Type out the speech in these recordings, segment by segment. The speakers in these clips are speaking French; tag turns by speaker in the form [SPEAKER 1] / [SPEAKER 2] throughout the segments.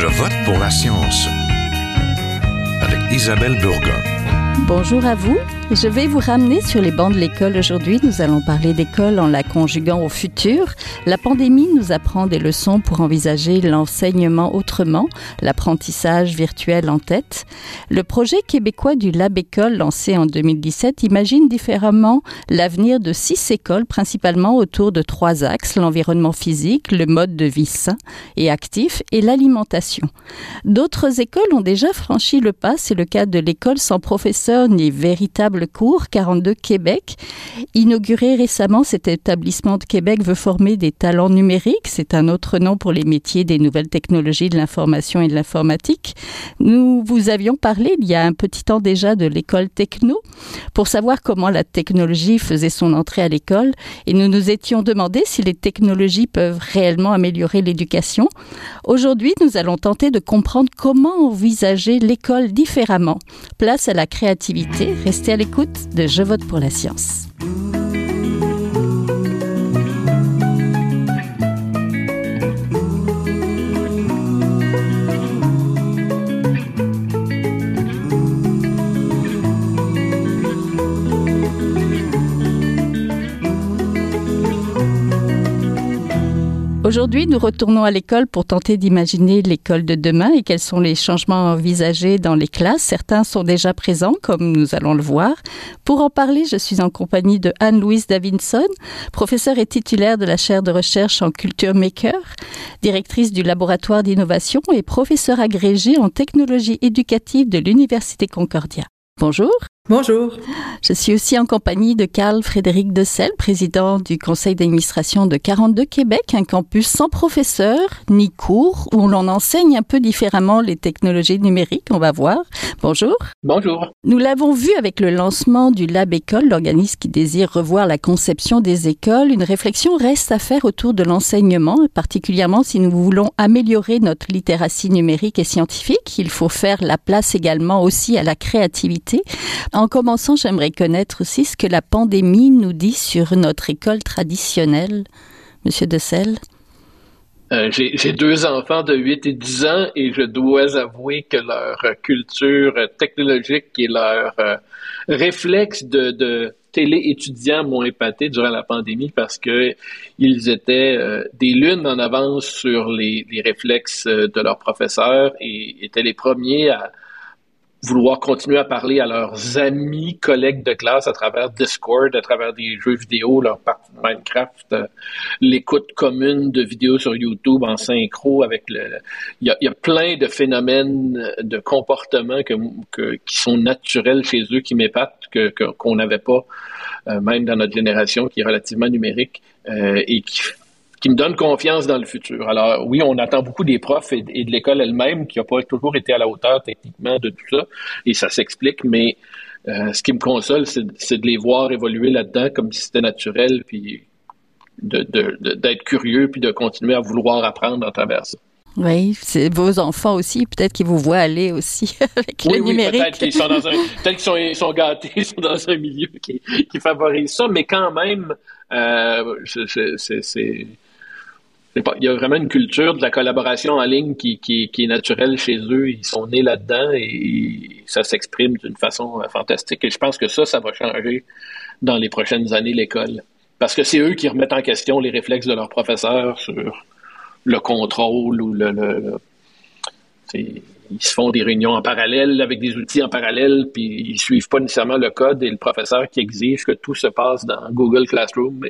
[SPEAKER 1] Je vote pour la science avec Isabelle Burgon.
[SPEAKER 2] Bonjour à vous. Je vais vous ramener sur les bancs de l'école aujourd'hui. Nous allons parler d'école en la conjuguant au futur. La pandémie nous apprend des leçons pour envisager l'enseignement autrement, l'apprentissage virtuel en tête. Le projet québécois du Lab École lancé en 2017 imagine différemment l'avenir de six écoles, principalement autour de trois axes, l'environnement physique, le mode de vie sain et actif et l'alimentation. D'autres écoles ont déjà franchi le pas. C'est le cas de l'école sans professeur ni véritable le cours 42 Québec. Inauguré récemment, cet établissement de Québec veut former des talents numériques. C'est un autre nom pour les métiers des nouvelles technologies de l'information et de l'informatique. Nous vous avions parlé il y a un petit temps déjà de l'école techno pour savoir comment la technologie faisait son entrée à l'école et nous nous étions demandé si les technologies peuvent réellement améliorer l'éducation. Aujourd'hui, nous allons tenter de comprendre comment envisager l'école différemment. Place à la créativité. Restez à l'écoute écoute de Je vote pour la science. Aujourd'hui, nous retournons à l'école pour tenter d'imaginer l'école de demain et quels sont les changements envisagés dans les classes. Certains sont déjà présents, comme nous allons le voir. Pour en parler, je suis en compagnie de Anne-Louise Davidson, professeure et titulaire de la chaire de recherche en culture maker, directrice du laboratoire d'innovation et professeure agrégée en technologie éducative de l'Université Concordia. Bonjour.
[SPEAKER 3] Bonjour.
[SPEAKER 2] Je suis aussi en compagnie de Carl Frédéric Dessel, président du conseil d'administration de 42 Québec, un campus sans professeur ni cours où l'on enseigne un peu différemment les technologies numériques. On va voir. Bonjour.
[SPEAKER 4] Bonjour.
[SPEAKER 2] Nous l'avons vu avec le lancement du Lab École, l'organisme qui désire revoir la conception des écoles. Une réflexion reste à faire autour de l'enseignement, particulièrement si nous voulons améliorer notre littératie numérique et scientifique. Il faut faire la place également aussi à la créativité. En commençant, j'aimerais connaître aussi ce que la pandémie nous dit sur notre école traditionnelle. Monsieur Dessel.
[SPEAKER 4] Euh, j'ai deux enfants de 8 et 10 ans et je dois avouer que leur culture technologique et leur euh, réflexe de, de télé-étudiants m'ont épaté durant la pandémie parce que ils étaient euh, des lunes en avance sur les, les réflexes de leurs professeurs et étaient les premiers à, vouloir continuer à parler à leurs amis, collègues de classe à travers Discord, à travers des jeux vidéo, leur partie de Minecraft, euh, l'écoute commune de vidéos sur YouTube en synchro avec le... Il y a, plein de phénomènes de comportement que, qui sont naturels chez eux, qui m'épatent, que, qu'on n'avait pas, euh, même dans notre génération qui est relativement numérique, euh, et qui qui me donne confiance dans le futur. Alors oui, on attend beaucoup des profs et, de l'école elle-même qui n'a pas toujours été à la hauteur techniquement de tout ça, et ça s'explique, mais euh, ce qui me console, c'est de les voir évoluer là-dedans comme si c'était naturel, puis d'être de, curieux, puis de continuer à vouloir apprendre à travers ça.
[SPEAKER 2] Oui, c'est vos enfants aussi, peut-être qu'ils vous voient aller aussi avec le numérique.
[SPEAKER 4] Oui, peut-être qu'ils sont dans un, peut-être qu'ils sont, ils sont gâtés, ils sont dans un milieu qui, qui favorise ça, mais quand même, euh, c'est il y a vraiment une culture de la collaboration en ligne qui, est naturelle chez eux. Ils sont nés là-dedans et ça s'exprime d'une façon euh, fantastique. Et je pense que ça, ça va changer dans les prochaines années, l'école. Parce que c'est eux qui remettent en question les réflexes de leurs professeurs sur le contrôle ou le... ils se font des réunions en parallèle avec des outils en parallèle, puis ils suivent pas nécessairement le code et le professeur qui exige que tout se passe dans Google Classroom.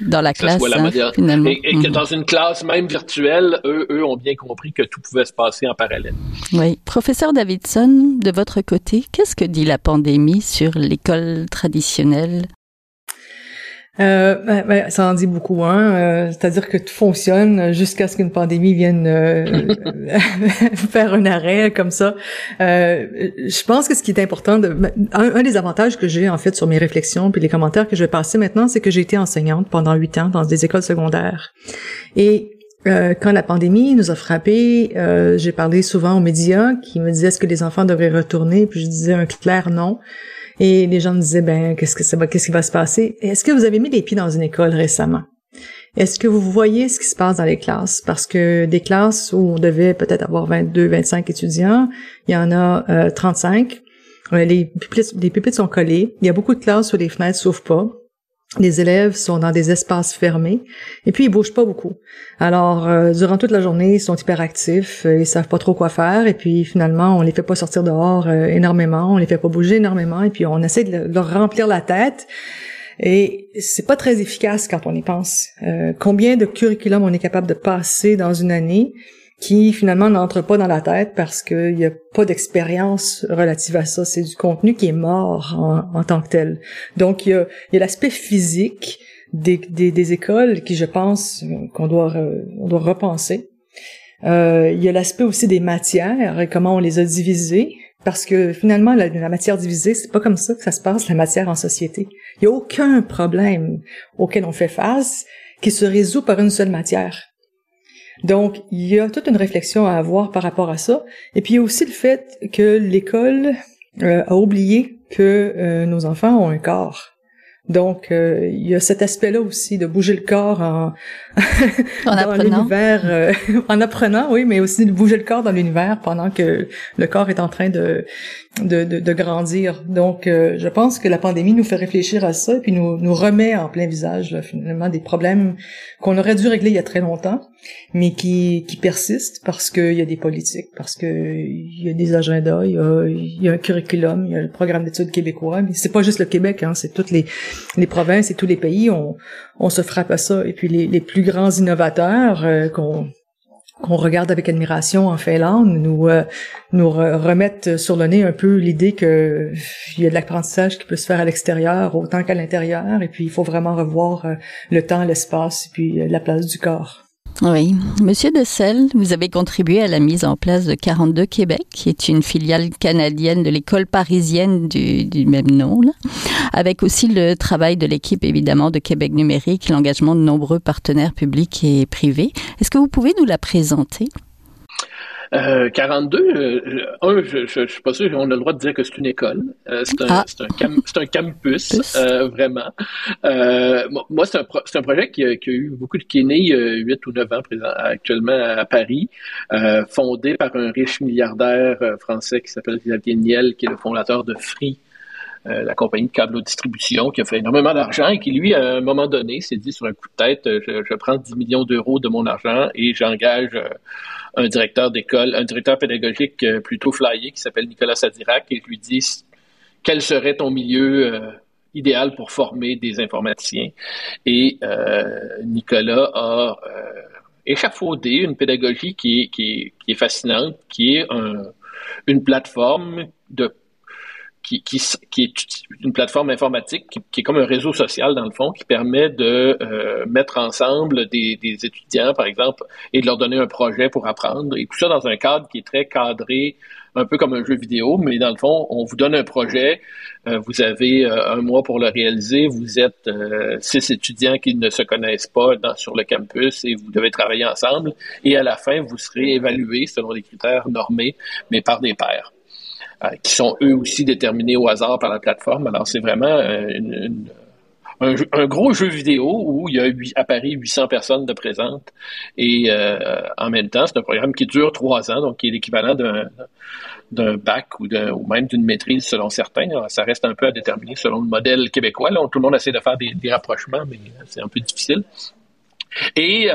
[SPEAKER 2] Dans la classe, hein, finalement.
[SPEAKER 4] Et, que mhm. dans une classe même virtuelle, eux, eux ont bien compris que tout pouvait se passer en parallèle.
[SPEAKER 2] Oui. Professeur Davidson, de votre côté, qu'est-ce que dit la pandémie sur l'école traditionnelle?
[SPEAKER 3] Euh, ben, ben, ça en dit beaucoup, hein. Euh, c'est-à-dire que tout fonctionne jusqu'à ce qu'une pandémie vienne euh, faire un arrêt comme ça. Euh, je pense que ce qui est important, de, ben, un, des avantages que j'ai en fait sur mes réflexions puis les commentaires que je vais passer maintenant, c'est que j'ai été enseignante pendant huit ans dans des écoles secondaires. Et quand la pandémie nous a frappés, j'ai parlé souvent aux médias qui me disaient est-ce que les enfants devraient retourner, puis je disais un clair non. Et les gens me disaient, ben, qu'est-ce que ça va, qu'est-ce qui va se passer? Est-ce que vous avez mis les pieds dans une école récemment? Est-ce que vous voyez ce qui se passe dans les classes? Parce que des classes où on devait peut-être avoir 22, 25 étudiants, il y en a euh, 35. Les pupitres, les pupitres sont collés. Il y a beaucoup de classes où les fenêtres s'ouvrent pas. Les élèves sont dans des espaces fermés et puis ils bougent pas beaucoup. Alors euh, durant toute la journée, ils sont hyperactifs, euh, ils savent pas trop quoi faire et puis finalement on les fait pas sortir dehors euh, énormément, on les fait pas bouger énormément et puis on essaie de leur remplir la tête. Et c'est pas très efficace quand on y pense. combien de curriculum on est capable de passer dans une année? Qui finalement n'entre pas dans la tête parce qu'il n'y a pas d'expérience relative à ça. C'est du contenu qui est mort en, tant que tel. Donc il y a, l'aspect physique des, des, écoles qui, je pense, qu'on doit, on doit repenser. Euh, il y a l'aspect aussi des matières et comment on les a divisées. Parce que finalement, la, la matière divisée, c'est pas comme ça que ça se passe, la matière en société. Il y a aucun problème auquel on fait face qui se résout par une seule matière. Donc, il y a toute une réflexion à avoir par rapport à ça. Et puis, il y a aussi le fait que l'école euh, a oublié que euh, nos enfants ont un corps. Donc, euh, il y a cet aspect-là aussi de bouger le corps en,
[SPEAKER 2] en dans
[SPEAKER 3] l'univers, en apprenant, oui, mais aussi de bouger le corps dans l'univers pendant que le corps est en train de de, de, de grandir. Donc, euh, je pense que la pandémie nous fait réfléchir à ça et puis nous, nous remet en plein visage finalement des problèmes qu'on aurait dû régler il y a très longtemps, mais qui, qui persistent parce qu'il y a des politiques, parce que il y a des agendas, il y a, y a un curriculum, il y a le programme d'études québécois, mais c'est pas juste le Québec, hein, c'est toutes les, les provinces et tous les pays, on, on se frappe à ça. Et puis les, les plus grands innovateurs euh, qu'on qu'on regarde avec admiration en Finlande nous euh, nous remettent sur le nez un peu l'idée que il y a de l'apprentissage qui peut se faire à l'extérieur autant qu'à l'intérieur et puis il faut vraiment revoir euh, le temps, l'espace et puis euh, la place du corps.
[SPEAKER 2] Oui. Monsieur de Selle, vous avez contribué à la mise en place de 42 Québec, qui est une filiale canadienne de l'école parisienne du, même nom, avec aussi le travail de l'équipe, évidemment, de Québec numérique, l'engagement de nombreux partenaires publics et privés. Est-ce que vous pouvez nous la présenter?
[SPEAKER 4] 42, euh, euh, un, je, je, suis pas sûr on a le droit de dire que c'est une école. Euh, c'est un, ah. un, un, campus, vraiment. moi, c'est un, un, projet qui a, qui a, eu beaucoup de qui est né il y a 8 ou 9 ans présent, actuellement à Paris, fondé par un riche milliardaire français qui s'appelle Xavier Niel, qui est le fondateur de Free, la compagnie de câble distribution qui a fait énormément d'argent et qui, lui, à un moment donné, s'est dit sur un coup de tête, je, je prends 10 millions d'euros de mon argent et j'engage un directeur d'école, un directeur pédagogique euh, plutôt flyé qui s'appelle Nicolas Sadirac et lui dis quel serait ton milieu euh, idéal pour former des informaticiens? Et euh, Nicolas a échafaudé une pédagogie qui est, fascinante, qui est une plateforme de qui, qui, qui, est une plateforme informatique qui, qui, est comme un réseau social dans le fond, qui permet de euh, mettre ensemble des, des, étudiants, par exemple, et de leur donner un projet pour apprendre. Et tout ça dans un cadre qui est très cadré, un peu comme un jeu vidéo, mais dans le fond, on vous donne un projet, euh, vous avez euh, un mois pour le réaliser, vous êtes six étudiants qui ne se connaissent pas dans, sur le campus et vous devez travailler ensemble. Et à la fin, vous serez évalués selon des critères normés, mais par des pairs. Euh, qui sont eux aussi déterminés au hasard par la plateforme. Alors, c'est vraiment euh, un, gros jeu vidéo où il y a à Paris 800 personnes de présentes. Et euh, en même temps, c'est un programme qui dure trois ans, donc qui est l'équivalent d'un bac ou, ou même d'une maîtrise selon certains. ça reste un peu à déterminer selon le modèle québécois. Là, tout le monde essaie de faire des, rapprochements, mais c'est un peu difficile. Et,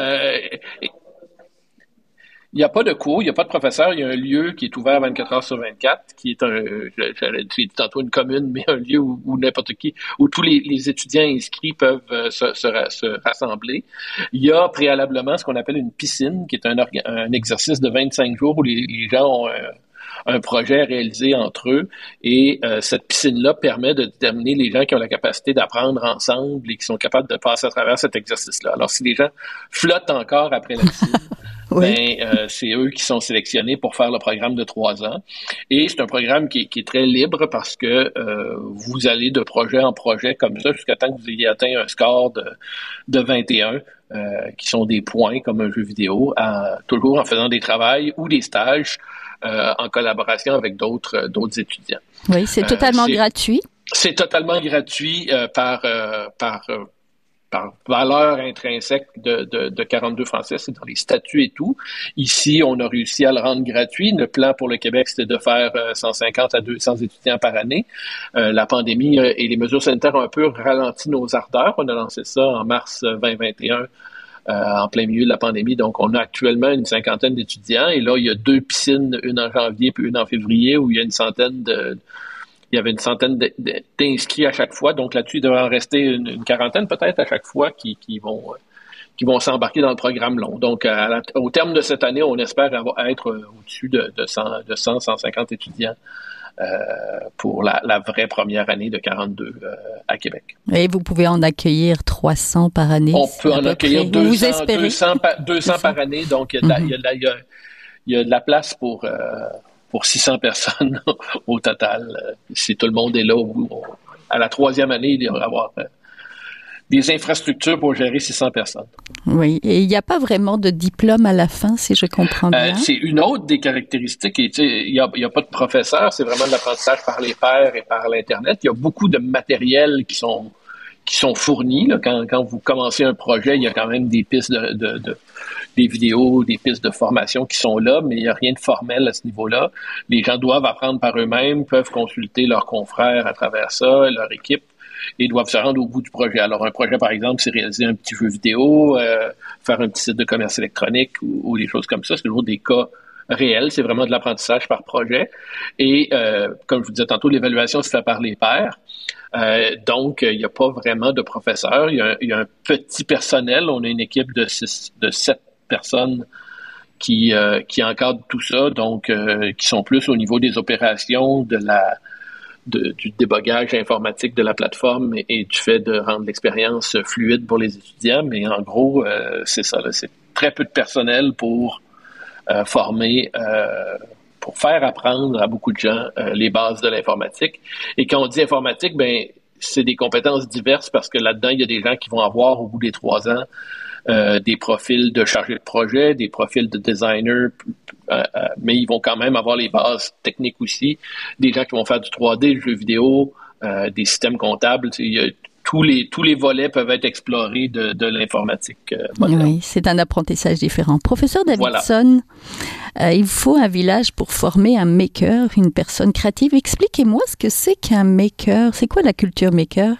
[SPEAKER 4] il n'y a pas de cours, il n'y a pas de professeur, il y a un lieu qui est ouvert 24 heures sur 24, qui est un, j'allais dire tantôt une commune, mais un lieu où, n'importe qui, où tous les, étudiants inscrits peuvent euh, se, se, rassembler. Il y a préalablement ce qu'on appelle une piscine, qui est un, exercice de 25 jours où les, gens ont un, projet réalisé entre eux et euh, cette piscine-là permet de déterminer les gens qui ont la capacité d'apprendre ensemble et qui sont capables de passer à travers cet exercice-là. Alors si les gens flottent encore après la piscine, ben, euh, c'est eux qui sont sélectionnés pour faire le programme de trois ans. Et c'est un programme qui, qui, est très libre parce que euh, vous allez de projet en projet comme ça jusqu'à temps que vous ayez atteint un score de, de 21, euh, qui sont des points comme un jeu vidéo, à, toujours en faisant des travails ou des stages euh, en collaboration avec d'autres d'autres étudiants.
[SPEAKER 2] Oui, c'est totalement gratuit.
[SPEAKER 4] C'est totalement gratuit par par par valeur intrinsèque de, de, de 42 français, c'est dans les statuts et tout. Ici, on a réussi à le rendre gratuit. Le plan pour le Québec, c'était de faire 150 à 200 étudiants par année. la pandémie et les mesures sanitaires ont un peu ralenti nos ardeurs. On a lancé ça en mars 2021 euh, en plein milieu de la pandémie. Donc, on a actuellement une cinquantaine d'étudiants et là, il y a deux piscines, une en janvier puis une en février, où il y a une centaine de, il y avait une centaine d'inscrits à chaque fois. Donc là-dessus, il devrait en rester une, quarantaine peut-être à chaque fois qui, vont qui vont s'embarquer dans le programme long. Donc, au terme de cette année, on espère être au-dessus de, de, 100, de 100, 150 étudiants euh, pour la, vraie première année de 42 euh, à Québec.
[SPEAKER 2] Et vous pouvez en accueillir 300 par année.
[SPEAKER 4] On peut en accueillir 200, 200, 200, par année, donc il y, a de la, il y a de la place pour, euh, pour 600 personnes au total. Si tout le monde est là, à la troisième année, il y avoir des infrastructures pour gérer 600 personnes.
[SPEAKER 2] Oui, et il n'y a pas vraiment de diplôme à la fin, si je comprends euh, bien?
[SPEAKER 4] c'est une autre des caractéristiques. Il n'y a, a, pas de professeur, c'est vraiment de l'apprentissage par les pairs et par l'Internet. Il y a beaucoup de matériel qui sont qui sont fournis. Là. Quand, quand vous commencez un projet, il y a quand même des pistes de, de, de des vidéos, des pistes de formation qui sont là, mais il n'y a rien de formel à ce niveau-là. Les gens doivent apprendre par eux-mêmes, peuvent consulter leurs confrères à travers ça, leur équipe et doivent se rendre au bout du projet. Alors, un projet, par exemple, c'est réaliser un petit jeu vidéo, euh, faire un petit site de commerce électronique ou, des choses comme ça. C'est toujours des cas réels. C'est vraiment de l'apprentissage par projet. Et euh, comme je vous disais tantôt, l'évaluation se fait par les pairs. Euh, donc, il n'y a pas vraiment de professeur. Il y, a un, petit personnel. On a une équipe de, six, de sept personnes qui, qui encadrent tout ça, donc qui sont plus au niveau des opérations, de la du débogage informatique de la plateforme et, du fait de rendre l'expérience fluide pour les étudiants. Mais en gros, euh, c'est ça. C'est très peu de personnel pour euh, former, euh, pour faire apprendre à beaucoup de gens les bases de l'informatique. Et quand on dit informatique, ben c'est des compétences diverses parce que là-dedans, il y a des gens qui vont avoir au bout des trois ans euh, des profils de chargé de projet, des profils de designer, euh, euh, mais ils vont quand même avoir les bases techniques aussi. Des gens qui vont faire du 3D, du jeu vidéo, des systèmes comptables. tous les, tous les volets peuvent être explorés de, de l'informatique.
[SPEAKER 2] oui, c'est un apprentissage différent. Professeur Davidson, il faut un village pour former un maker, une personne créative. Expliquez-moi ce que c'est qu'un maker. C'est quoi la culture maker?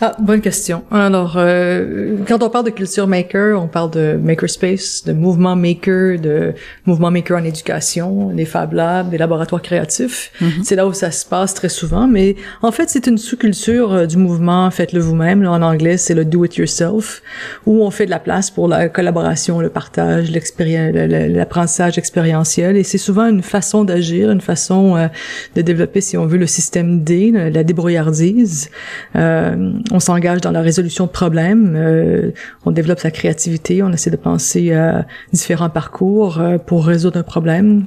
[SPEAKER 3] Ah, bonne question. Alors, euh, quand on parle de culture maker, on parle de makerspace, de mouvement maker, de mouvement maker en éducation, des Fab Labs, des laboratoires créatifs. Mm-hmm. C'est là où ça se passe très souvent, mais en fait, c'est une sous-culture euh, du mouvement Faites-le vous-même. En anglais, c'est le Do It Yourself, où on fait de la place pour la collaboration, le partage, l'apprentissage expérientiel, et c'est souvent une façon d'agir, une façon euh, de développer, si on veut, le système D, la débrouillardise. Euh, euh, on s'engage dans la résolution de problèmes, euh, on développe sa créativité, on essaie de penser à différents parcours euh, pour résoudre un problème.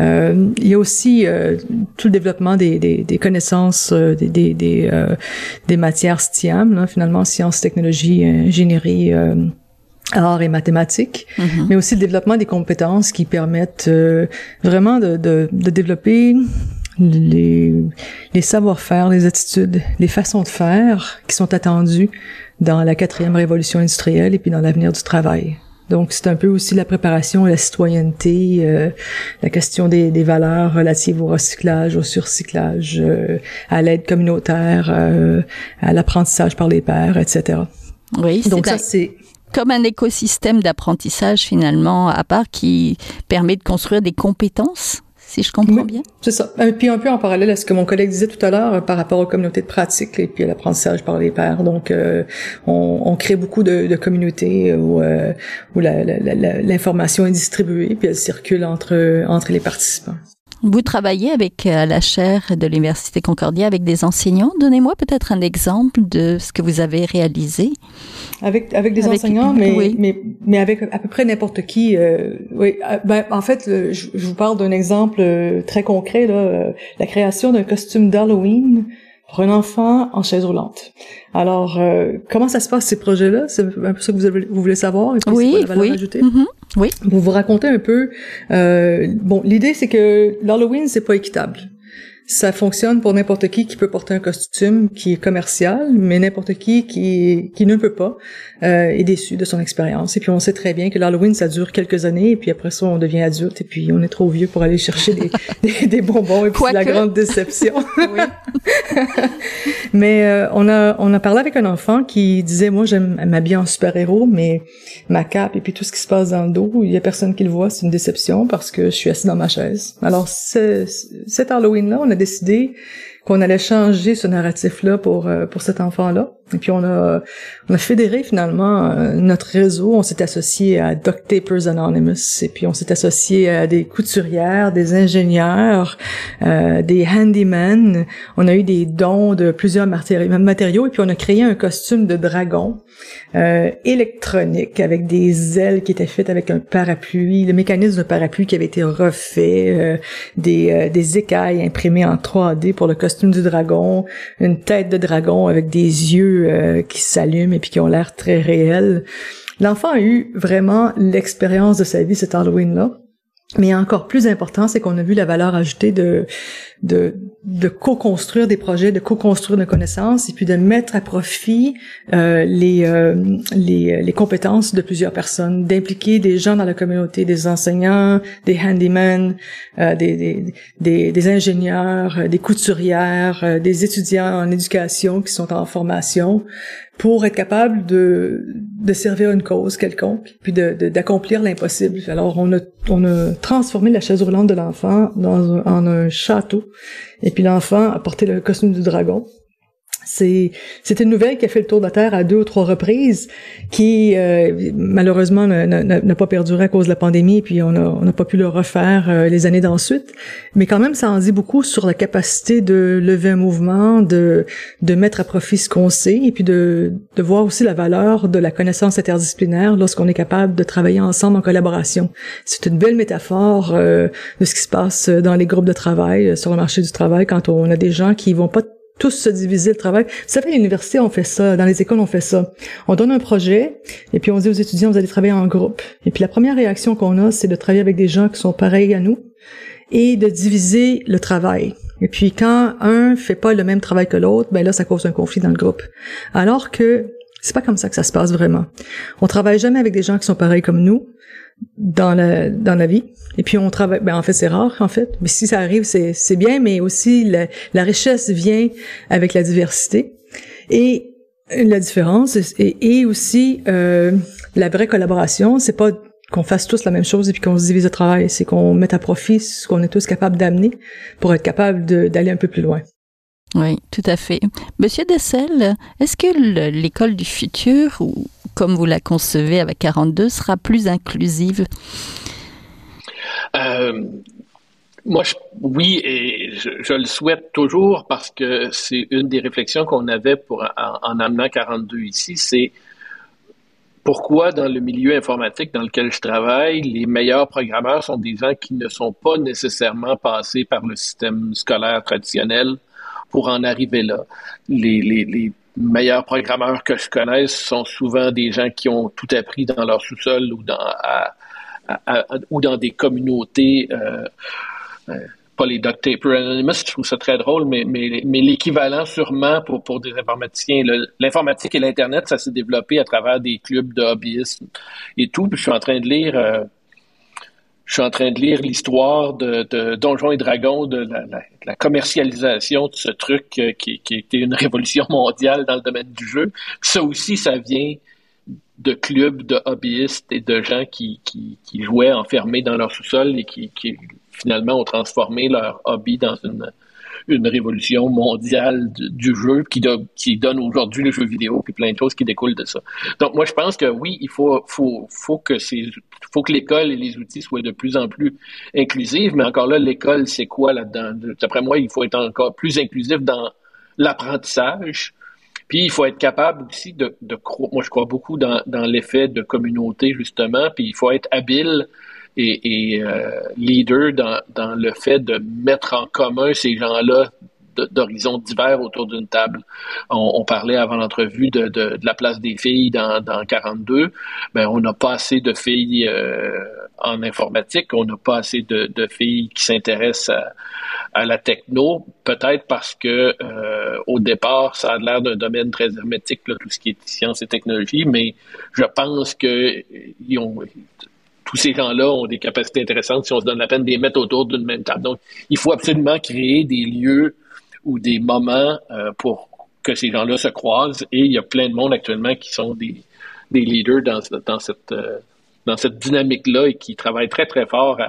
[SPEAKER 3] il y a aussi tout le développement des, connaissances, des, des, matières STIAM, finalement sciences, technologies, ingénierie art et mathématiques, mm-hmm. mais aussi le développement des compétences qui permettent vraiment de, de, de développer les, les savoir-faire, les attitudes, les façons de faire qui sont attendues dans la quatrième révolution industrielle et puis dans l'avenir du travail. Donc, c'est un peu aussi la préparation à la citoyenneté, euh, la question des, des, valeurs relatives au recyclage, au surcyclage, euh, à l'aide communautaire, euh, à l'apprentissage par les pairs, etc.
[SPEAKER 2] Oui, donc ça c'est comme un écosystème d'apprentissage finalement à part qui permet de construire des compétences si je comprends bien.
[SPEAKER 3] C'est ça. Et puis un peu en parallèle à ce que mon collègue disait tout à l'heure euh, par rapport aux communautés de pratique et puis à l'apprentissage par les pairs. Donc, euh, on, on, crée beaucoup de, de communautés où, euh, où l'information est distribuée puis elle circule entre entre les participants.
[SPEAKER 2] Vous travaillez avec euh, la chaire de l'Université Concordia avec des enseignants. Donnez-moi peut-être un exemple de ce que vous avez réalisé.
[SPEAKER 3] Avec avec des enseignants, mais, mais mais avec à peu près n'importe qui. Euh, oui, euh, ben, en fait, je, vous parle d'un exemple très concret là, la création d'un costume d'Halloween pour un enfant en chaise roulante. Alors, comment ça se passe ces projets-là? C'est un peu ça que vous, avez, vous voulez savoir? Et puis
[SPEAKER 2] oui,
[SPEAKER 3] la valeur
[SPEAKER 2] oui.
[SPEAKER 3] ajoutée?
[SPEAKER 2] Mm-hmm. Oui.
[SPEAKER 3] Pour vous raconter un peu, euh, bon, l'idée c'est que l'Halloween c'est pas équitable. Ça fonctionne pour n'importe qui qui peut porter un costume qui est commercial, mais n'importe qui qui qui ne peut pas euh, est déçu de son expérience. Et puis on sait très bien que l'Halloween ça dure quelques années, et puis après ça on devient adulte, et puis on est trop vieux pour aller chercher des, des, bonbons, et puis c'est la grande déception. mais euh, on a on a parlé avec un enfant qui disait moi j'aime m'habiller en super héros, mais ma cape et puis tout ce qui se passe dans le dos, il y a personne qui le voit, c'est une déception parce que je suis assis dans ma chaise. Alors cet Halloween là, on a qu'on allait changer ce narratif-là pour euh, pour cet enfant-là. Et puis on a on a fédéré finalement euh, notre réseau. On s'est associé à Duct Tapers Anonymous et puis on s'est associé à des couturières, des ingénieurs, euh, des handymen. On a eu des dons de plusieurs matériaux et puis on a créé un costume de dragon euh, électronique avec des ailes qui étaient faites avec un parapluie, le mécanisme de parapluie qui avait été refait, euh, des, euh, des écailles imprimées en 3D pour le costume du dragon, une tête de dragon avec des yeux qui s'allument et puis qui ont l'air très réels. L'enfant a eu vraiment l'expérience de sa vie cet Halloween-là. Mais encore plus important, c'est qu'on a vu la valeur ajoutée de de, de co-construire des projets, de co-construire nos connaissances et puis de mettre à profit euh, les, euh, les, les compétences de plusieurs personnes, d'impliquer des gens dans la communauté, des enseignants, des handymen, euh, des, des, des, des, ingénieurs, des couturières, des étudiants en éducation qui sont en formation pour être capable de, de servir une cause quelconque, puis d'accomplir de, l'impossible. Alors, on a, on a transformé la chaise roulante de l'enfant en un château et puis l'enfant a porté le costume du dragon. C'est une nouvelle qui a fait le tour de la terre à deux ou trois reprises, qui euh, malheureusement n'a pas perduré à cause de la pandémie, puis on n'a pas pu le refaire euh, les années d'ensuite. Mais quand même, ça en dit beaucoup sur la capacité de lever un mouvement, de de mettre à profit ce qu'on sait, et puis de de voir aussi la valeur de la connaissance interdisciplinaire lorsqu'on est capable de travailler ensemble en collaboration. C'est une belle métaphore euh, de ce qui se passe dans les groupes de travail, sur le marché du travail, quand on a des gens qui vont pas tous se diviser le travail. Vous savez, à l'université, on fait ça. Dans les écoles, on fait ça. On donne un projet et puis on dit aux étudiants, vous allez travailler en groupe. Et puis la première réaction qu'on a, c'est de travailler avec des gens qui sont pareils à nous et de diviser le travail. Et puis quand un fait pas le même travail que l'autre, ben là, ça cause un conflit dans le groupe. Alors que c'est pas comme ça que ça se passe vraiment. On travaille jamais avec des gens qui sont pareils comme nous dans la dans la vie. Et puis on travaille. Ben en fait c'est rare en fait, mais si ça arrive c'est c'est bien, mais aussi la, la richesse vient avec la diversité et la différence et, aussi euh, la vraie collaboration. C'est pas qu'on fasse tous la même chose et puis qu'on se divise le travail, c'est qu'on mette à profit ce qu'on est tous capables d'amener pour être capable d'aller un peu plus loin.
[SPEAKER 2] Oui, tout à fait. Monsieur Dessel, est-ce que l'école du futur, ou comme vous la concevez avec 42, sera plus inclusive?
[SPEAKER 4] Euh, moi, oui, et je, le souhaite toujours parce que c'est une des réflexions qu'on avait pour, en, amenant 42 ici, c'est pourquoi dans le milieu informatique dans lequel je travaille, les meilleurs programmeurs sont des gens qui ne sont pas nécessairement passés par le système scolaire traditionnel pour en arriver là. Les, les, meilleurs programmeurs que je connaisse sont souvent des gens qui ont tout appris dans leur sous-sol ou dans, à, ou dans des communautés. Euh, euh, pas les duct taper anonymous, je trouve ça très drôle, mais, mais, mais l'équivalent sûrement pour, pour des informaticiens. L'informatique et l'Internet, ça s'est développé à travers des clubs de hobbyisme et tout. Puis je suis en train de lire euh, je suis en train de lire l'histoire de, Donjons et Dragons, de la, commercialisation de ce truc euh, qui, qui était une révolution mondiale dans le domaine du jeu. Ça aussi, ça vient de clubs de hobbyistes et de gens qui jouaient enfermés dans leur sous-sol et qui, qui, finalement ont transformé leur hobby dans une, une révolution mondiale du, jeu qui, donne aujourd'hui le jeu vidéo puis plein de choses qui découlent de ça. Donc moi je pense que oui, il faut faut faut que c'est faut que l'école et les outils soient de plus en plus inclusifs, mais encore là l'école c'est quoi là-dedans? D'après moi, il faut être encore plus inclusif dans l'apprentissage. Puis il faut être capable aussi de, de moi je crois beaucoup dans l'effet de communauté justement, puis il faut être habile et, et euh, leader dans, dans le fait de mettre en commun ces gens-là d'horizons divers autour d'une table. On, on, parlait avant l'entrevue de, de, de, la place des filles dans, dans 42. Ben, on n'a pas assez de filles euh, en informatique. On n'a pas assez de, de filles qui s'intéressent à, à, la techno, peut-être parce que euh, au départ, ça a l'air d'un domaine très hermétique, là, tout ce qui est sciences et technologies, mais je pense que ils ont, tous ces gens-là ont des capacités intéressantes si on se donne la peine de les mettre autour d'une même table. Donc, il faut absolument créer des lieux ou des moments euh, pour que ces gens-là se croisent. Et il y a plein de monde actuellement qui sont des, leaders dans, dans cette, euh, dans cette dynamique-là et qui travaillent très, très fort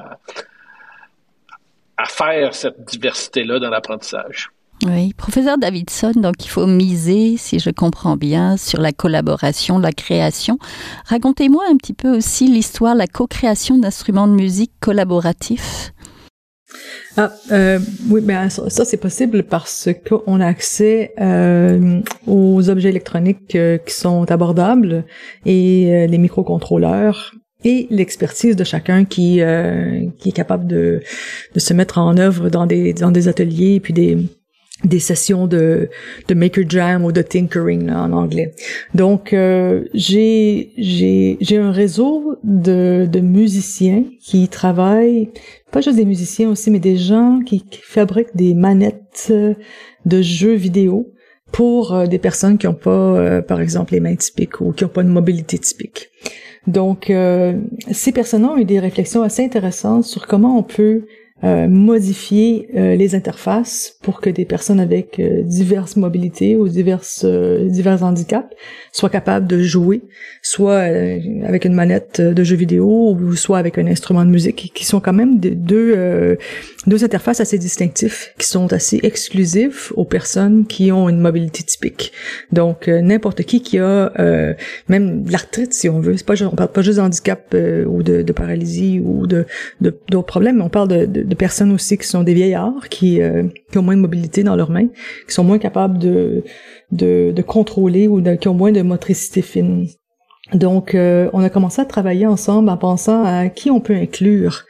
[SPEAKER 4] à faire cette diversité-là dans l'apprentissage.
[SPEAKER 2] Oui, professeur Davidson, donc il faut miser, si je comprends bien, sur la collaboration, la création. Racontez-moi un petit peu aussi l'histoire, la co-création d'instruments de musique collaboratifs.
[SPEAKER 3] Ah, euh, oui, ben ça, c'est possible parce qu'on a accès euh, aux objets électroniques euh, qui sont abordables et euh, les microcontrôleurs et l'expertise de chacun qui euh, qui est capable de, de se mettre en œuvre dans des dans des ateliers et puis des des sessions de, de maker jam ou de tinkering en anglais. Donc euh, j'ai j'ai j'ai un réseau de de musiciens qui travaillent pas juste des musiciens aussi mais des gens qui, fabriquent des manettes de jeux vidéo pour euh, des personnes qui n'ont pas euh, par exemple les mains typiques ou qui n'ont pas une mobilité typique. Donc ces personnes ont eu des réflexions assez intéressantes sur comment on peut euh, modifier euh, les interfaces pour que des personnes avec euh, diverses mobilités ou diverses divers handicaps soient capables de jouer, soit avec une manette de jeu vidéo ou soit avec un instrument de musique, qui sont quand même deux deux interfaces assez distinctifs, qui sont assez exclusifs aux personnes qui ont une mobilité typique. Donc n'importe qui qui a même l'arthrite, si on veut, c'est pas on parle pas juste d'handicap ou de, de, paralysie ou de d'autres problèmes, mais on parle de, de de personnes aussi qui sont des vieillards, qui, euh, qui ont moins de mobilité dans leurs mains, qui sont moins capables de, de, de contrôler ou qui ont moins de motricité fine. Donc, euh, on a commencé à travailler ensemble en pensant à qui on peut inclure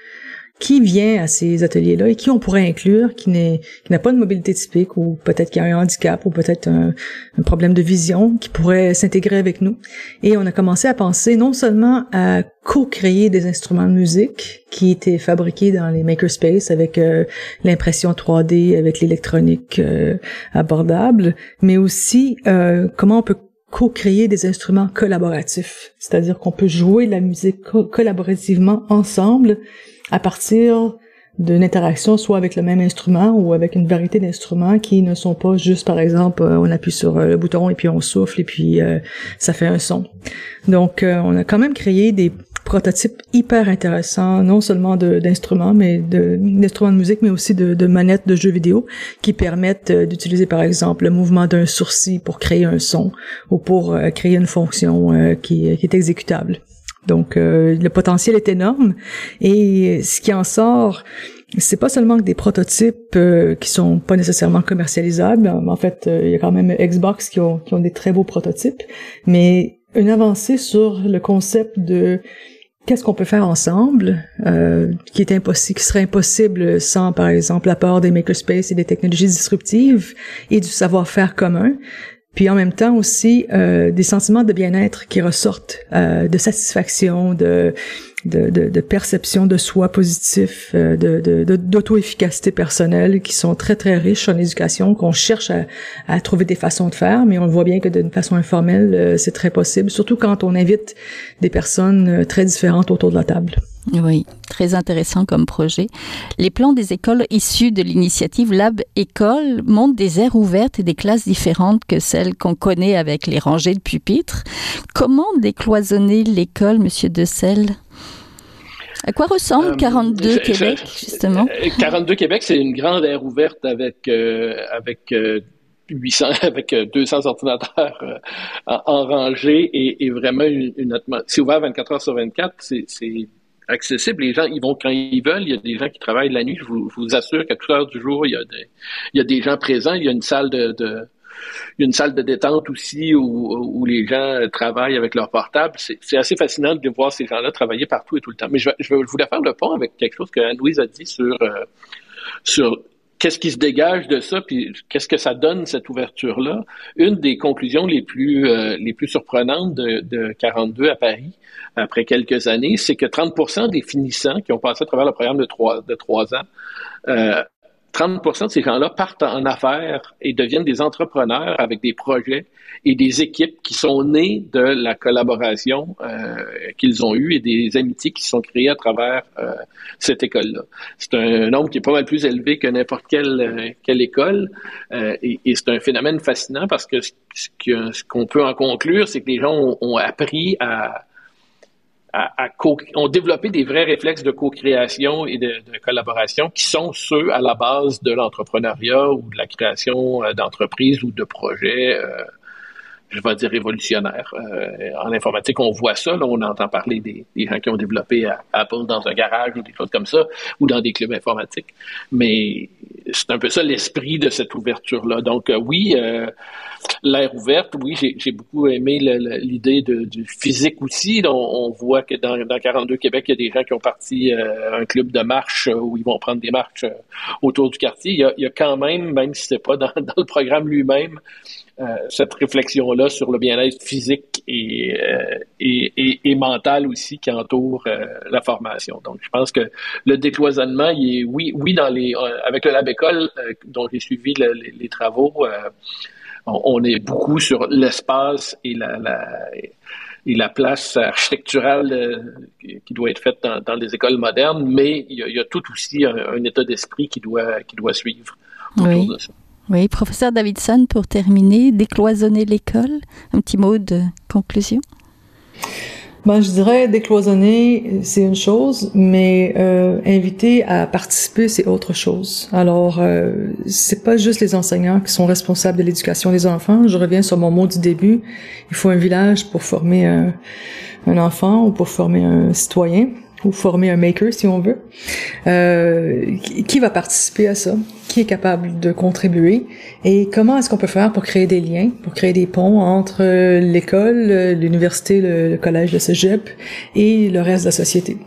[SPEAKER 3] qui vient à ces ateliers-là et qui on pourrait inclure, qui n'est qui n'a pas de mobilité typique ou peut-être qui a un handicap ou peut-être un, problème de vision, qui pourrait s'intégrer avec nous. Et on a commencé à penser non seulement à co-créer des instruments de musique qui étaient fabriqués dans les makerspace avec euh, l'impression 3D, avec l'électronique euh, abordable, mais aussi euh, comment on peut co-créer des instruments collaboratifs, c'est-à-dire qu'on peut jouer de la musique collaborativement ensemble à partir d'une interaction soit avec le même instrument ou avec une variété d'instruments qui ne sont pas juste par exemple euh, on appuie sur euh, le bouton et puis on souffle et puis euh, ça fait un son. Donc on a quand même créé des prototypes hyper intéressants, non seulement d'instruments mais d'instruments de, musique mais aussi de, manettes de jeux vidéo qui permettent d'utiliser par exemple le mouvement d'un sourcil pour créer un son ou pour créer une fonction qui est exécutable. Donc euh, le potentiel est énorme. Et ce qui en sort c'est pas seulement que des prototypes euh, qui sont pas nécessairement commercialisables. En fait, euh, il y a quand même Xbox qui ont, qui ont des très beaux prototypes, mais une avancée sur le concept de qu'est-ce qu'on peut faire ensemble, qui est impossible, qui serait impossible sans, par exemple, l'apport des makerspaces et des technologies disruptives et du savoir-faire commun puis en même temps aussi euh, des sentiments de bien-être qui ressortent, euh, de satisfaction, de, de, de, de, perception de soi positif, euh, de, d'auto-efficacité personnelle qui sont très très riches en éducation, qu'on cherche à, à, trouver des façons de faire, mais on voit bien que d'une façon informelle, euh, c'est très possible, surtout quand on invite des personnes euh, très différentes autour de la table.
[SPEAKER 2] Oui, très intéressant comme projet. Les plans des écoles issues de l'initiative Lab École montrent des aires ouvertes et des classes différentes que celles qu'on connaît avec les rangées de pupitres. Comment décloisonner l'école, Monsieur Decel à quoi ressemble 42 euh, Québec, justement?
[SPEAKER 4] 42 Québec, c'est une grande aire ouverte avec, euh, avec 800, avec 200 ordinateurs en, rangée et, vraiment une, une C'est ouvert 24 heures sur 24. C'est accessible. Les gens, ils vont quand ils veulent. Il y a des gens qui travaillent la nuit. Je vous, vous assure qu'à toute heure du jour, il y, a des, il y a des gens présents. Il y a une salle de, de une salle de détente aussi où, où les gens travaillent avec leur portable. C'est assez fascinant de voir ces gens-là travailler partout et tout le temps. Mais je, je voulais faire le pont avec quelque chose que Anne-Louise a dit sur, euh, sur qu'est-ce qui se dégage de ça, puis qu'est-ce que ça donne cette ouverture-là Une des conclusions les plus euh, les plus surprenantes de, de 42 à Paris après quelques années, c'est que 30% des finissants qui ont passé à travers le programme de trois de trois ans euh, 30% de ces gens-là partent en affaires et deviennent des entrepreneurs avec des projets et des équipes qui sont nées de la collaboration euh, qu'ils ont eue et des amitiés qui sont créées à travers euh, cette école-là. C'est un nombre qui est pas mal plus élevé que n'importe quelle, euh, quelle école euh, et, et c'est un phénomène fascinant parce que ce qu'on peut en conclure, c'est que les gens ont, ont appris à à, ont développé des vrais réflexes de co-création et de, collaboration qui sont ceux à la base de l'entrepreneuriat ou de la création euh, d'entreprises ou de projets, euh, je vais dire révolutionnaires. Euh, en informatique, on voit ça, on entend parler des, gens qui ont développé Apple dans un garage ou des choses comme ça, ou dans des clubs informatiques. Mais c'est un peu ça l'esprit de cette ouverture-là. Donc oui, l'air ouverte, oui, j'ai beaucoup aimé l'idée du physique aussi. On, voit que dans, dans 42 Québec, il y a des gens qui ont parti euh, un club de marche euh, où ils vont prendre des marches euh, autour du quartier. Il y a, quand même, même si c'est pas dans, le programme lui-même, cette réflexion-là sur le bien-être physique et, et, et, mental aussi qui entoure la formation. Donc, je pense que le décloisonnement, il est, oui, oui, dans les, avec le Lab École, dont j'ai suivi les, les, travaux, on, est beaucoup sur l'espace et la, et la place architecturale euh, qui doit être faite dans, les écoles modernes, mais il y a, tout aussi un, état d'esprit qui doit, qui doit suivre
[SPEAKER 2] oui. de ça. Oui, professeur Davidson, pour terminer, décloisonner l'école, un petit mot de conclusion
[SPEAKER 3] ben, je dirais décloisonner, c'est une chose, mais euh, inviter à participer, c'est autre chose. Alors, euh, c'est pas juste les enseignants qui sont responsables de l'éducation des enfants. Je reviens sur mon mot du début. Il faut un village pour former un, un enfant ou pour former un citoyen ou former un maker si on veut. Euh, qui va participer à ça? Qui est capable de contribuer? Et comment est-ce qu'on peut faire pour créer des liens, pour créer des ponts entre euh, l'école, euh, l'université, le, collège, le cégep et le reste de la société?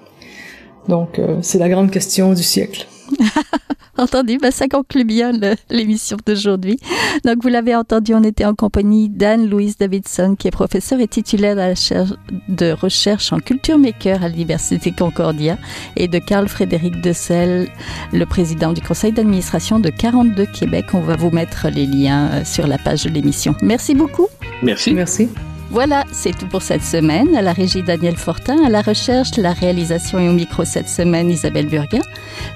[SPEAKER 3] Donc c'est la grande question du siècle.
[SPEAKER 2] Entendu, ben ça conclut bien l'émission d'aujourd'hui. Donc vous l'avez entendu, on était en compagnie d'Anne-Louise Davidson, qui est professeure et titulaire de, recherche, en culture maker à l'Université Concordia, et de Carl Frédéric Dessel, le président du conseil d'administration de 42 Québec. On va vous mettre les liens euh, sur la page de l'émission. Merci beaucoup.
[SPEAKER 4] Merci.
[SPEAKER 3] Merci.
[SPEAKER 2] Voilà, c'est tout pour cette semaine. À la régie Daniel Fortin, à la recherche, la réalisation et au micro cette semaine Isabelle Burguin.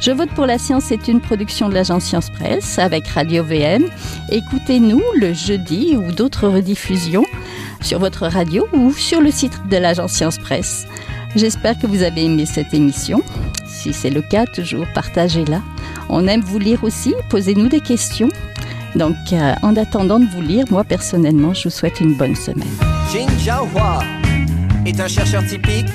[SPEAKER 2] Je vote pour la science est une production de l'agence Science Presse avec Radio VM. Écoutez-nous le jeudi ou d'autres rediffusions sur votre radio ou sur le site de l'agence Science Presse. J'espère que vous avez aimé cette émission. Si c'est le cas, toujours partagez-la. On aime vous lire aussi, posez-nous des questions. Donc, euh, en attendant de vous lire, moi personnellement, je vous souhaite une bonne semaine.
[SPEAKER 5] Jin Jiahua est un chercheur typique